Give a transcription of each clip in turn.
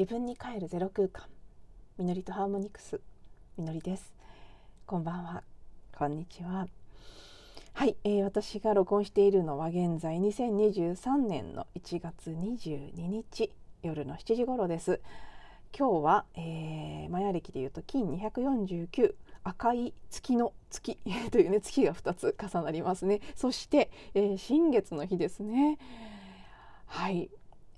自分に帰るゼロ空間。みのりとハーモニクス。みのりです。こんばんは。こんにちは。はい、えー、私が録音しているのは現在2023年の1月22日夜の7時頃です。今日は、えー、マヤ暦でいうと金249赤い月の月 というね月が2つ重なりますね。そして、えー、新月の日ですね。はい、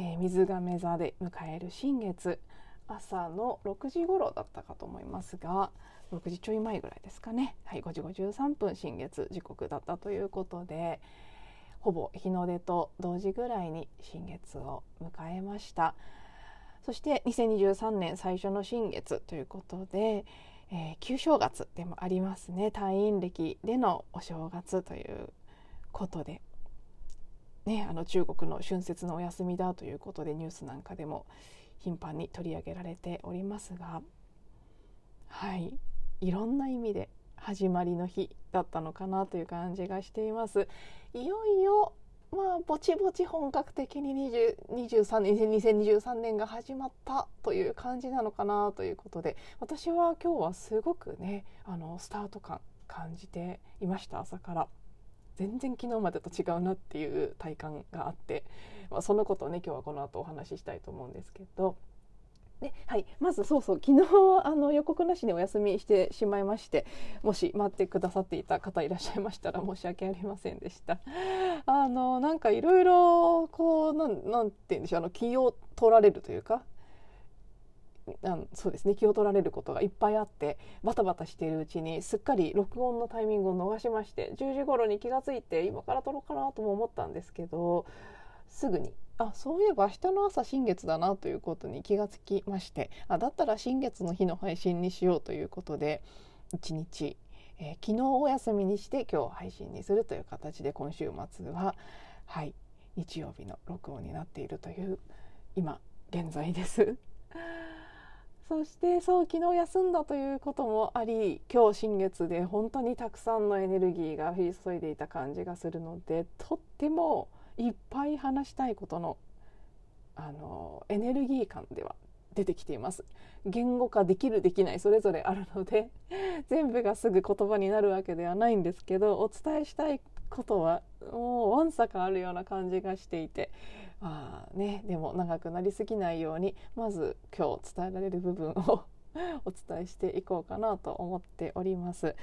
えー、水亀座で迎える新月。朝の6時頃だったかと思いますが6時ちょい前ぐらいですかね、はい、5時53分新月時刻だったということでほぼ日の出と同時ぐらいに新月を迎えました。そして2023年最初の新月ということで、えー、旧正月でもありますね。退院暦でのお正月ということで、ね、あの中国の春節のお休みだということでニュースなんかでも頻繁に取り上げられておりますがはいいろんな意味で始まりの日だったのかなという感じがしています。いよいよまあぼちぼち本格的に2023年2023年が始まったという感じなのかなということで私は今日はすごくねあのスタート感感じていました朝から全然昨日までと違うなっていう体感があって、まあ、そのことをね今日はこの後お話ししたいと思うんですけど。ではい、まずそうそう昨日あの予告なしにお休みしてしまいましてもし待ってくださっていた方いらっしゃいましたら申し訳ありませんでしたあのなんかいろいろこうなんなんて言うんでしょうあの気を取られるというかあそうですね気を取られることがいっぱいあってバタバタしているうちにすっかり録音のタイミングを逃しまして10時頃に気が付いて今から撮ろうかなとも思ったんですけどすぐにあそういえば明日の朝新月だなということに気がつきましてあだったら新月の日の配信にしようということで1日、えー、昨日お休みにして今日配信にするという形で今週末ははい日曜日の録音になっているという今現在です。そしてそう昨日休んだということもあり今日新月で本当にたくさんのエネルギーが降り注いでいた感じがするのでとってもいっぱい話したいことのあのエネルギー感では出てきています。言語化できるできない。それぞれあるので全部がすぐ言葉になるわけではないんですけどお伝えしたいことはもうわんさかあるような感じがしていてあねでも長くなりすぎないようにまず今日伝えられる部分を お伝えしていこうかなと思っております。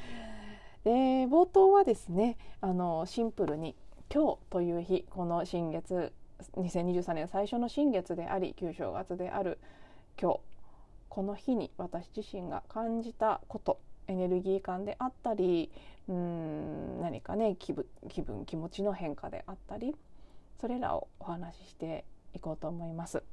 で冒頭はですねあのシンプルに今日という日この新月2023年最初の新月であり旧正月である今日この日に私自身が感じたことエネルギー感であったりうん何かね気分気分気持ちの変化であったりそれらをお話ししていこうと思います。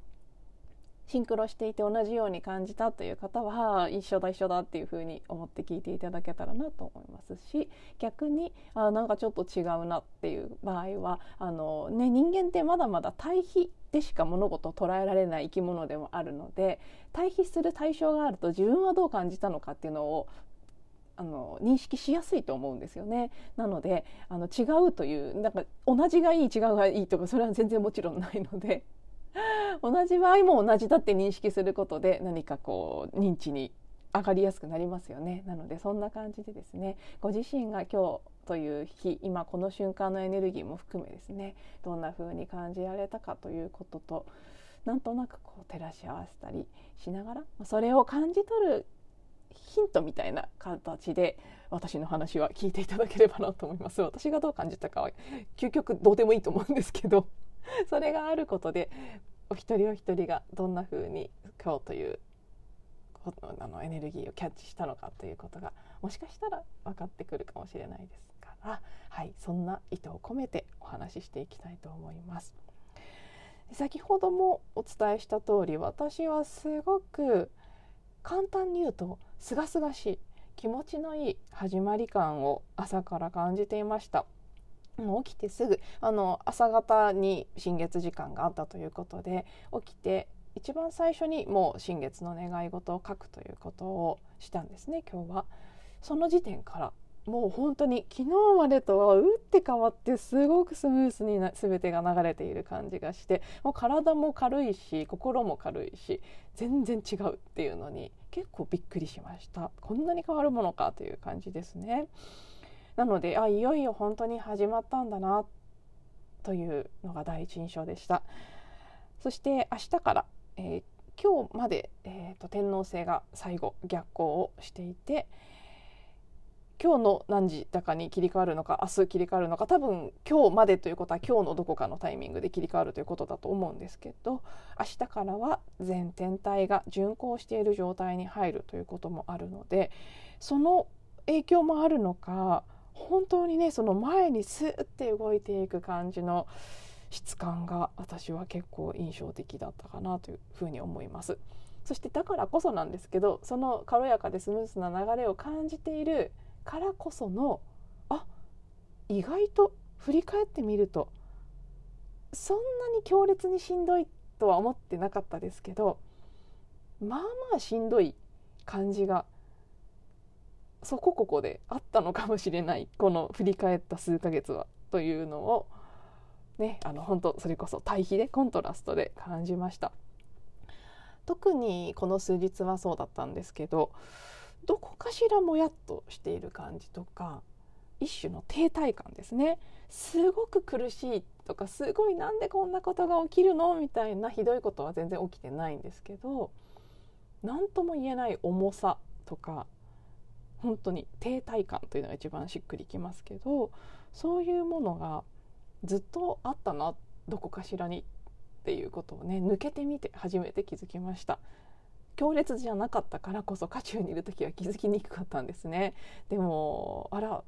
シンクロしていて同じように感じたという方は一緒だ一緒だっていうふうに思って聞いていただけたらなと思いますし逆にあなんかちょっと違うなっていう場合はあの、ね、人間ってまだまだ対比でしか物事を捉えられない生き物でもあるので対比する対象があると自分はどう感じたのかっていうのをあの認識しやすいと思うんですよね。なのであの違うというなんか同じがいい違うがいいとかそれは全然もちろんないので 同じ場合も同じだって認識することで何かこう認知に上がりやすくなりますよねなのでそんな感じでですねご自身が今日という日今この瞬間のエネルギーも含めですねどんな風に感じられたかということとなんとなくこう照らし合わせたりしながらそれを感じ取るヒントみたいな形で私の話は聞いていただければなと思います私がどう感じたかは究極どうでもいいと思うんですけど それがあることでお一人お一人がどんな風に今日というあのエネルギーをキャッチしたのかということがもしかしたら分かってくるかもしれないですから、はい、そんな意図を込めてお話ししていきたいと思います。先ほどもお伝えした通り私はすごく簡単に言うと清々しい気持ちのいい始まり感を朝から感じていました。起きてすぐあの朝方に新月時間があったということで起きて一番最初にもう新月の願い事を書くということをしたんですね今日は。その時点からもう本当に昨日までとは打って変わってすごくスムースにな全てが流れている感じがしてもう体も軽いし心も軽いし全然違うっていうのに結構びっくりしました。こんなに変わるものかという感じですね。なのであいよいよ本当に始まったんだなというのが第一印象でした。そして明日から、えー、今日まで、えーと、天皇制が最後逆行をしていて今日の何時だかに切り替わるのか明日切り替わるのか多分今日までということは今日のどこかのタイミングで切り替わるということだと思うんですけど明日からは全天体が巡行している状態に入るということもあるのでその影響もあるのか本当にねその前にスーッて動いていく感じの質感が私は結構印象的だったかなというふうに思います。そしてだからこそなんですけどその軽やかでスムースな流れを感じているからこそのあ意外と振り返ってみるとそんなに強烈にしんどいとは思ってなかったですけどまあまあしんどい感じがそこここであったのかもしれないこの振り返った数ヶ月はというのをねあの本当それこそ対比でコントラストで感じました。特にこの数日はそうだったんですけどどこかしらもやっとしている感じとか一種の停滞感ですね。すごく苦しいとかすごいなんでこんなことが起きるのみたいなひどいことは全然起きてないんですけど何とも言えない重さとか本当に停滞感というのが一番しっくりきますけどそういうものがずっとあったなどこかしらにっていうことをね抜けてみて初めて気づきました。強烈じゃなかったからこそ渦中にいる時は気づきにくかったんですね。でもあら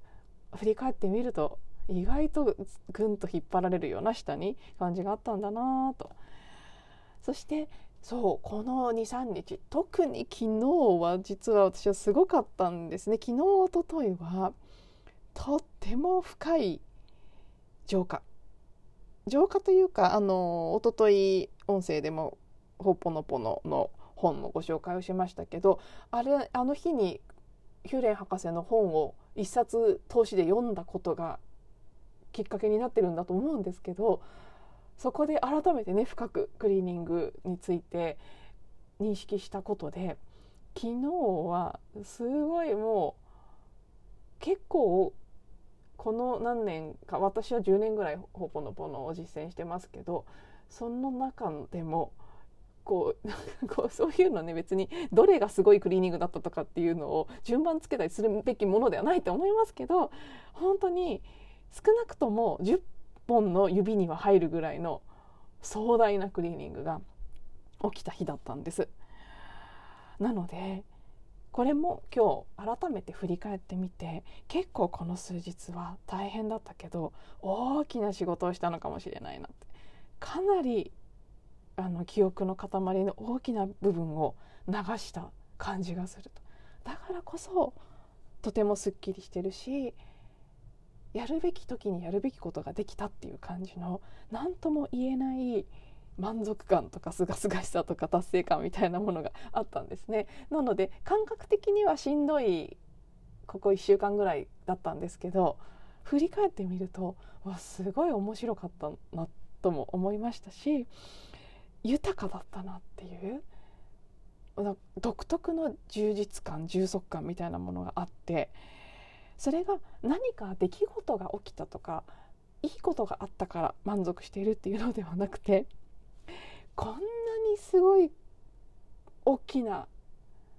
振り返ってみると意外とぐんと引っ張られるような下に感じがあったんだなと。そしてそうこの23日特に昨日は実は私はすごかったんですね。昨日おとといはとっても深い浄化。浄化というかあの一昨日音声でも「ほっぽのぽの」の本のご紹介をしましたけどあれあの日にヒューレン博士の本を一冊通しで読んだことがきっかけになってるんだと思うんですけどそこで改めてね深くクリーニングについて認識したことで昨日はすごいもう結構この何年か私は10年ぐらいほぽのぽのを実践してますけどその中でもこうこうそういうのね別にどれがすごいクリーニングだったとかっていうのを順番つけたりするべきものではないと思いますけど本当に少なくとも10本の指には入るぐらいの壮大なクリーニングが起きた日だったんです。なのでこれも今日改めて振り返ってみて結構この数日は大変だったけど大きな仕事をしたのかもしれないなってかなりあの記憶の塊の大きな部分を流した感じがすると。だからこそとてもすっきりしてるしやるべき時にやるべきことができたっていう感じの何とも言えない満足感とかすがすがしさとか達成感みたいなものがあったんですね。なので感覚的にはしんどいここ1週間ぐらいだったんですけど振り返ってみるとわすごい面白かったなとも思いましたし豊かだったなっていう独特の充実感充足感みたいなものがあってそれが何か出来事が起きたとかいいことがあったから満足しているっていうのではなくてこんなにすごい大きな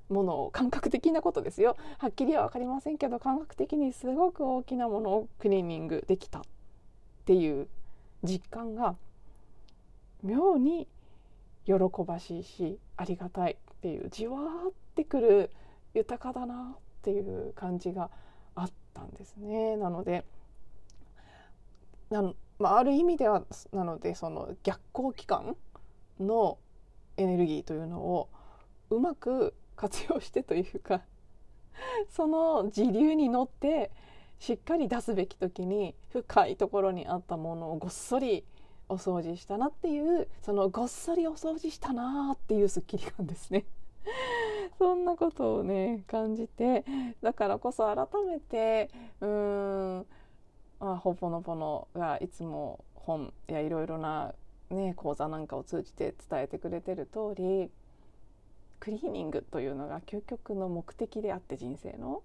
ものを感覚的なことですよ。はっきりは分かりませんけど感覚的にすごく大きなものをクリーニングできたっていう実感が妙に喜ばしいしありがたいっていうじわーってくる豊かだなっていう感じがあったんですね。なのでなまあ、ある意味ではなのでその逆行期間のエネルギーというのをうまく活用してというか その時流に乗ってしっかり出すべき時に深いところにあったものをごっそりお掃除したなっていうそのごっそりお掃除したなっていうすっきり感ですね。そんなことをね感じてだからこそ改めてうーんあほぽのぽのがいつも本やいろいろな、ね、講座なんかを通じて伝えてくれてる通りクリーニングというのが究極の目的であって人生の。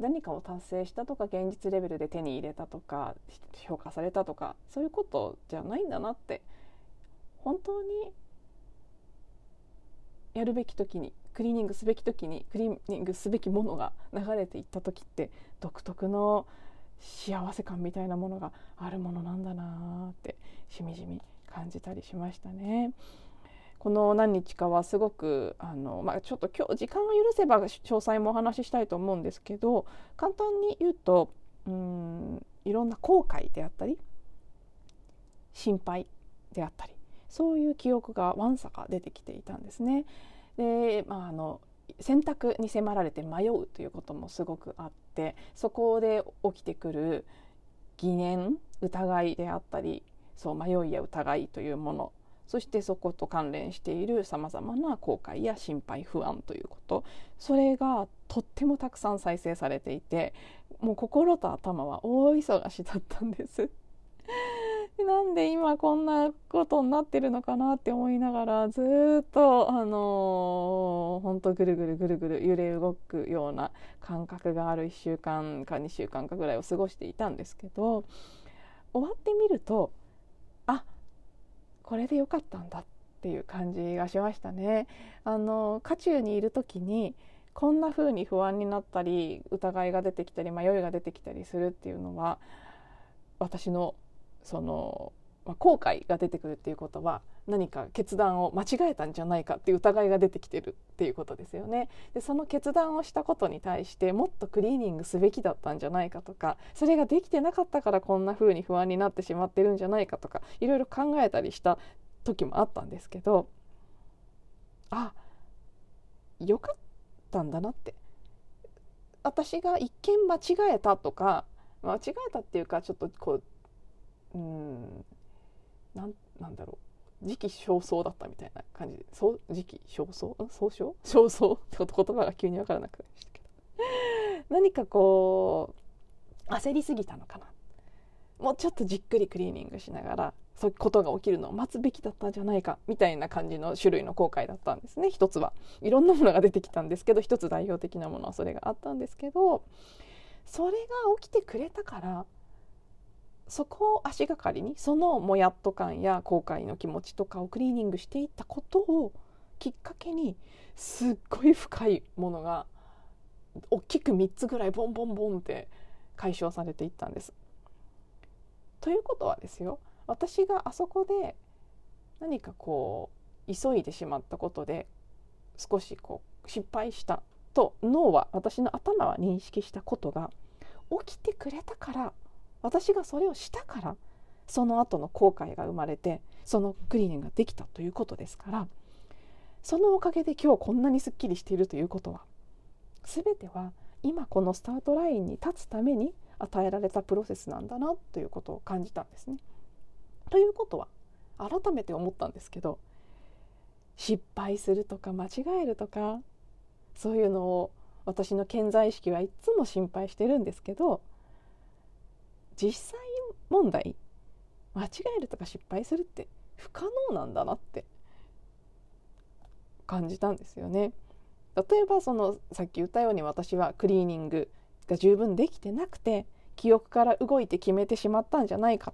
何かを達成したとか現実レベルで手に入れたとか評価されたとかそういうことじゃないんだなって本当にやるべき時にクリーニングすべき時にクリーニングすべきものが流れていった時って独特の幸せ感みたいなものがあるものなんだなってしみじみ感じたりしましたね。この何日かはすごくあの、まあ、ちょっと今日時間が許せば詳細もお話ししたいと思うんですけど簡単に言うとうんいろんな後悔であったり心配であったりそういう記憶がわんさか出てきていたんですね。で、まあ、あの選択に迫られて迷うということもすごくあってそこで起きてくる疑念疑いであったりそう迷いや疑いというものそしてそこと関連しているさまざまな後悔や心配不安ということそれがとってもたくさん再生されていてもう心と頭は大忙しだったんです。なんで今こんなことになってるのかなって思いながらずっとあのー、ほんとぐるぐるぐるぐる揺れ動くような感覚がある1週間か2週間かぐらいを過ごしていたんですけど終わってみるとこれで良かったんだっていう感じがしましたね。あの渦中にいる時にこんな風に不安になったり疑いが出てきたり迷いが出てきたりするっていうのは私のその、まあ、後悔が出てくるっていうことは何か決断を間違えたんじゃないかっていう疑いが出てきてるっていうことですよね。でその決断をしたことに対してもっとクリーニングすべきだったんじゃないかとかそれができてなかったからこんな風に不安になってしまってるんじゃないかとかいろいろ考えたりした時もあったんですけどあよかったんだなって私が一見間違えたとか間違えたっていうかちょっとこううんなんなんだろう。時期尚早だったみたいな感じ。でそう時期尚早？総称尚早？って言葉が急に分からなくなりましたけど。何かこう焦りすぎたのかな。もうちょっとじっくりクリーニングしながらそういうことが起きるのを待つべきだったんじゃないかみたいな感じの種類の後悔だったんですね。一つは。いろんなものが出てきたんですけど一つ代表的なものはそれがあったんですけどそれが起きてくれたからそこを足がかりにそのもやっと感や後悔の気持ちとかをクリーニングしていったことをきっかけにすっごい深いものが大きく3つぐらいボンボンボンって解消されていったんです。ということはですよ私があそこで何かこう急いでしまったことで少しこう失敗したと脳は私の頭は認識したことが起きてくれたから私がそれをしたからその後の後悔が生まれてそのクリーニングができたということですからそのおかげで今日こんなにすっきりしているということは全ては今このスタートラインに立つために与えられたプロセスなんだなということを感じたんですね。ということは改めて思ったんですけど失敗するとか間違えるとかそういうのを私の健在意識はいつも心配してるんですけど実際問題間違えるとか失敗するって不可能なんだなって感じたんですよね。例えばそのさっき言ったように私はクリーニングが十分できてなくて記憶から動いて決めてしまったんじゃないか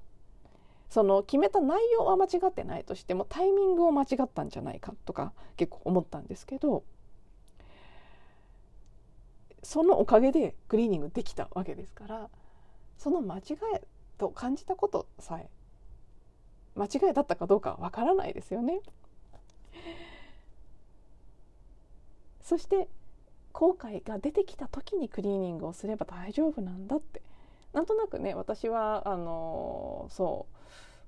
その決めた内容は間違ってないとしてもタイミングを間違ったんじゃないかとか結構思ったんですけどそのおかげでクリーニングできたわけですからその間違いと感じたことさえ間違いだったかどうかはわからないですよね。そして後悔が出てきた時にクリーニングをすれば大丈夫なんだってなんとなくね私はあのそう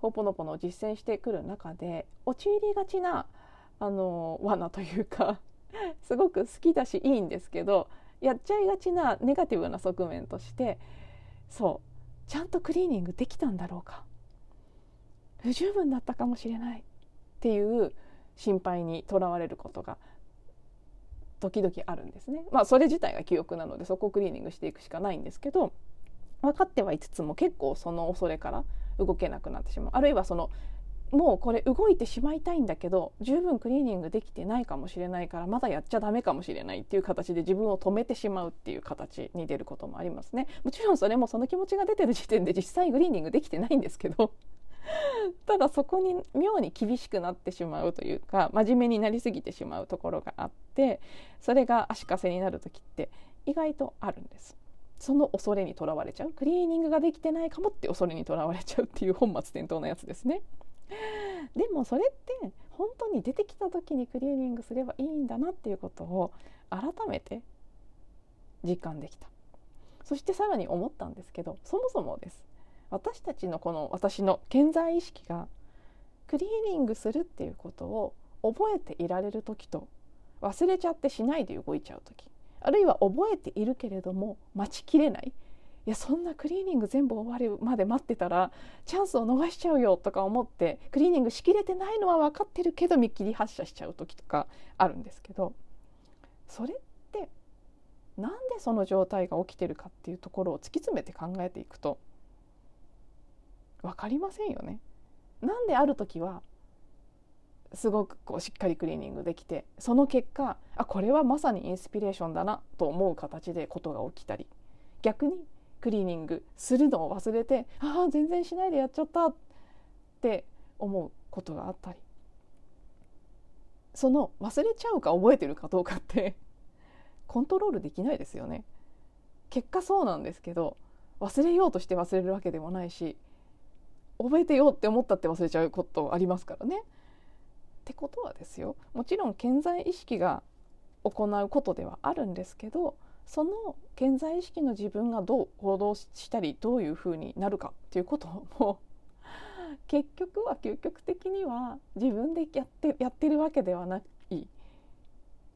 ほぽのぽの実践してくる中で陥りがちなあの罠というかすごく好きだしいいんですけどやっちゃいがちなネガティブな側面としてそう。ちゃんとクリーニングできたんだろうか。不十分だったかもしれないっていう心配にとらわれることが時々あるんですね。まあそれ自体が記憶なのでそこをクリーニングしていくしかないんですけど分かってはいつつも結構その恐れから動けなくなってしまう。あるいはそのもうこれ動いてしまいたいんだけど十分クリーニングできてないかもしれないからまだやっちゃダメかもしれないっていう形で自分を止めてしまうっていう形に出ることもありますね。もちろんそれもその気持ちが出てる時点で実際クリーニングできてないんですけど ただそこに妙に厳しくなってしまうというか真面目になりすぎてしまうところがあってそれが足かせになる時って意外とあるんです。その恐れにとらわれちゃう。クリーニングができてないかもって恐れにとらわれちゃうっていう本末転倒なやつですね。でもそれって本当に出てきた時にクリーニングすればいいんだなっていうことを改めて実感できた。そしてさらに思ったんですけどそもそもです。私たちのこの私の健在意識がクリーニングするっていうことを覚えていられる時と忘れちゃってしないで動いちゃう時あるいは覚えているけれども待ちきれないいやそんなクリーニング全部終わるまで待ってたらチャンスを逃しちゃうよとか思ってクリーニングしきれてないのは分かってるけど見切り発車しちゃう時とかあるんですけどそれってなんでその状態が起きてるかっていうところを突き詰めて考えていくと分かりませんよね。なんである時はすごくこうしっかりクリーニングできてその結果あこれはまさにインスピレーションだなと思う形でことが起きたり逆にクリーニングするのを忘れてああ全然しないでやっちゃったって思うことがあったりその忘れちゃうか覚えてるかどうかってコントロールできないですよね。結果そうなんですけど忘れようとして忘れるわけでもないし覚えてよって思ったって忘れちゃうことありますからね。ってことはですよもちろん健在意識が行うことではあるんですけどその健在意識の自分がどう行動したりどういうふうになるかっていうことも 結局は究極的には自分でやってやってるわけではない。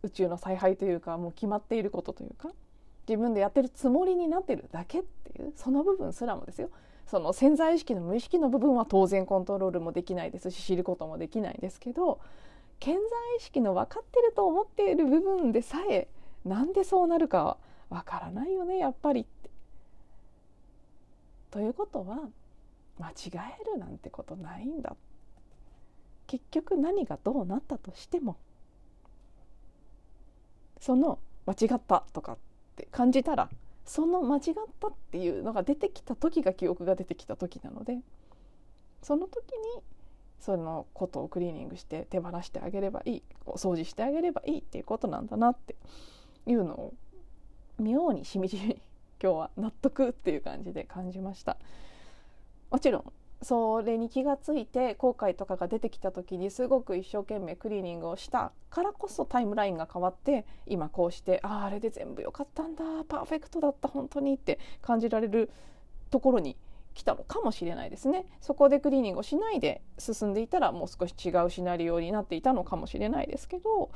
宇宙の采配というかもう決まっていることというか自分でやってるつもりになってるだけっていうその部分すらもですよ。その潜在意識の無意識の部分は当然コントロールもできないですし知ることもできないですけど潜在意識の分かってると思っている部分でさえなんでそうなるかわからないよねやっぱりって。ということは間違えるなんてことないんだ。結局何がどうなったとしてもその間違ったとかって感じたらその間違ったっていうのが出てきた時が記憶が出てきた時なのでその時にそのことをクリーニングして手放してあげればいいお掃除してあげればいいっていうことなんだなっていうのを妙にしみじみ今日は納得っていう感じで感じました。もちろんそれに気がついて後悔とかが出てきた時にすごく一生懸命クリーニングをしたからこそタイムラインが変わって今こうしてあああれで全部良かったんだパーフェクトだった本当にって感じられるところに来たのかもしれないですね。そこでクリーニングをしないで進んでいたらもう少し違うシナリオになっていたのかもしれないですけど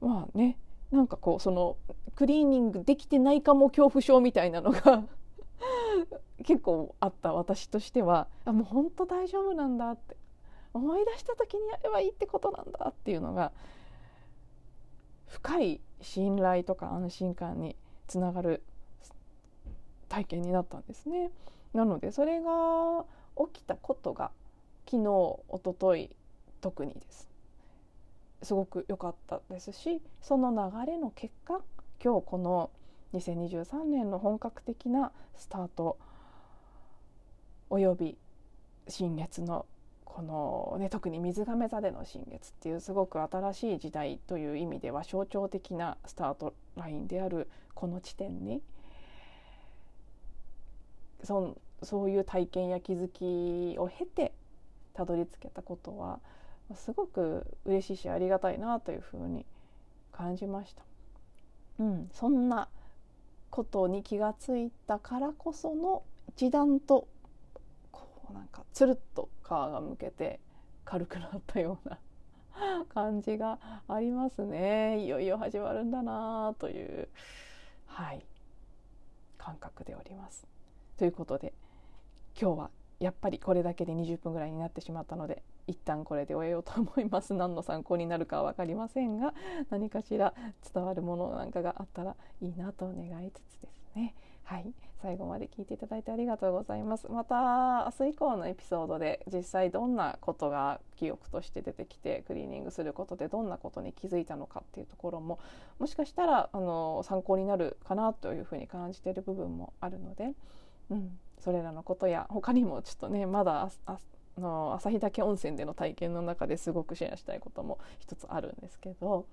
まあねなんかこうそのクリーニングできてないかも恐怖症みたいなのが 結構あった私としてはあもう本当大丈夫なんだって思い出した時にやればいいってことなんだっていうのが深い信頼とか安心感につながる体験になったんですね。なのでそれが起きたことが昨日一昨日特にですすごく良かったですしその流れの結果今日この2023年の本格的なスタートおよび新月のこの、ね、特に水亀座での新月っていうすごく新しい時代という意味では象徴的なスタートラインであるこの地点にそそういう体験や気づきを経てたどり着けたことはすごく嬉しいしありがたいなというふうに感じました。うん、そんなことに気がついたからこその一段とこうなんかつるっと皮がむけて軽くなったような 感じがありますねいよいよ始まるんだなというはい感覚でおります。ということで今日はやっぱりこれだけで20分ぐらいになってしまったので一旦これで終えようと思います。何の参考になるかは分かりませんが何かしら伝わるものなんかがあったらいいなと願いつつですね。はい。最後まで聞いていただいてありがとうございます。また明日以降のエピソードで実際どんなことが記憶として出てきてクリーニングすることでどんなことに気づいたのかっていうところももしかしたらあの参考になるかなというふうに感じている部分もあるので、うん、それらのことや他にもちょっとねまだの旭岳温泉での体験の中ですごくシェアしたいことも一つあるんですけど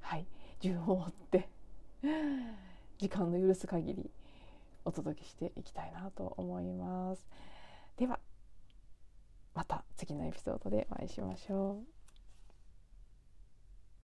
はい順を追って時間の許す限りお届けしていきたいなと思います。ではまた次のエピソードでお会いしましょう。